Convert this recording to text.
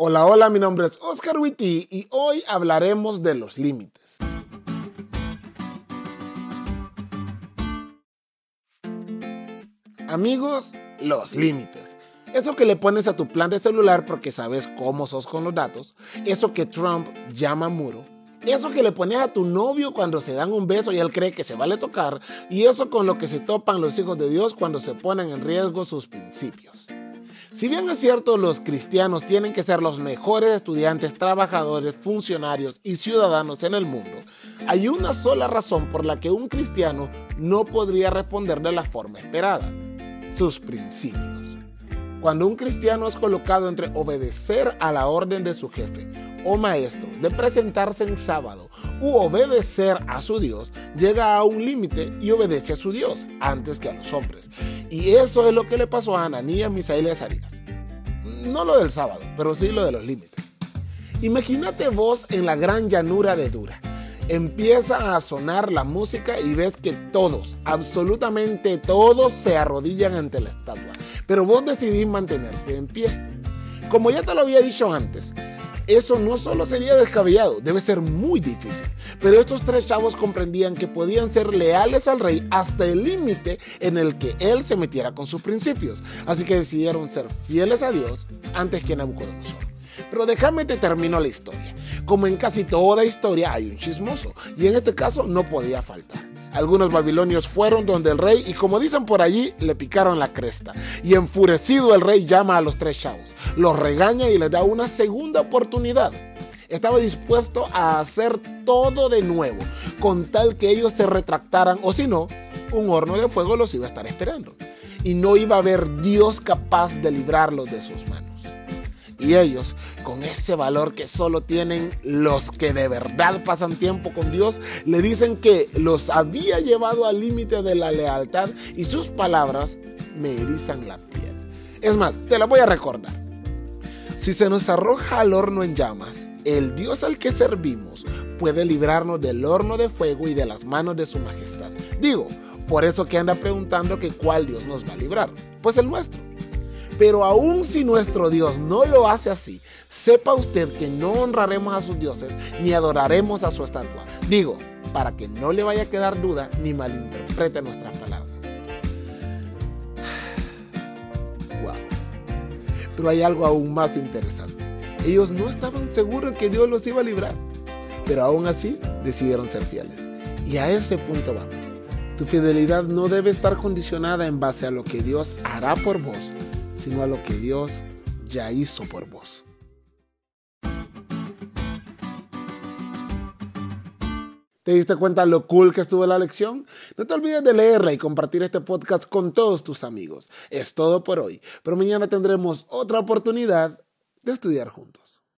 Hola, hola, mi nombre es Oscar Witty y hoy hablaremos de los límites. Amigos, los límites. Eso que le pones a tu plan de celular porque sabes cómo sos con los datos. Eso que Trump llama muro. Eso que le pones a tu novio cuando se dan un beso y él cree que se vale tocar. Y eso con lo que se topan los hijos de Dios cuando se ponen en riesgo sus principios. Si bien es cierto, los cristianos tienen que ser los mejores estudiantes, trabajadores, funcionarios y ciudadanos en el mundo, hay una sola razón por la que un cristiano no podría responder de la forma esperada, sus principios. Cuando un cristiano es colocado entre obedecer a la orden de su jefe o maestro de presentarse en sábado u obedecer a su Dios, llega a un límite y obedece a su Dios antes que a los hombres. Y eso es lo que le pasó a Ananías, Misael y Azarías. No lo del sábado, pero sí lo de los límites. Imagínate vos en la gran llanura de Dura. Empieza a sonar la música y ves que todos, absolutamente todos, se arrodillan ante la estatua. Pero vos decidís mantenerte en pie. Como ya te lo había dicho antes, eso no solo sería descabellado, debe ser muy difícil. Pero estos tres chavos comprendían que podían ser leales al rey hasta el límite en el que él se metiera con sus principios. Así que decidieron ser fieles a Dios antes que Nabucodonosor. Pero déjame te termino la historia. Como en casi toda historia hay un chismoso, y en este caso no podía faltar. Algunos babilonios fueron donde el rey y como dicen por allí, le picaron la cresta. Y enfurecido el rey llama a los tres chavos, los regaña y les da una segunda oportunidad. Estaba dispuesto a hacer todo de nuevo, con tal que ellos se retractaran o si no, un horno de fuego los iba a estar esperando. Y no iba a haber Dios capaz de librarlos de sus manos. Y ellos, con ese valor que solo tienen los que de verdad pasan tiempo con Dios, le dicen que los había llevado al límite de la lealtad y sus palabras me erizan la piel. Es más, te la voy a recordar. Si se nos arroja al horno en llamas, el Dios al que servimos puede librarnos del horno de fuego y de las manos de su majestad. Digo, por eso que anda preguntando que cuál Dios nos va a librar. Pues el nuestro. Pero aun si nuestro Dios no lo hace así, sepa usted que no honraremos a sus dioses ni adoraremos a su estatua. Digo, para que no le vaya a quedar duda ni malinterprete nuestras palabras. Wow. Pero hay algo aún más interesante. Ellos no estaban seguros que Dios los iba a librar, pero aún así decidieron ser fieles. Y a ese punto vamos. Tu fidelidad no debe estar condicionada en base a lo que Dios hará por vos, sino a lo que Dios ya hizo por vos. ¿Te diste cuenta lo cool que estuvo la lección? No te olvides de leerla y compartir este podcast con todos tus amigos. Es todo por hoy, pero mañana tendremos otra oportunidad de estudiar juntos.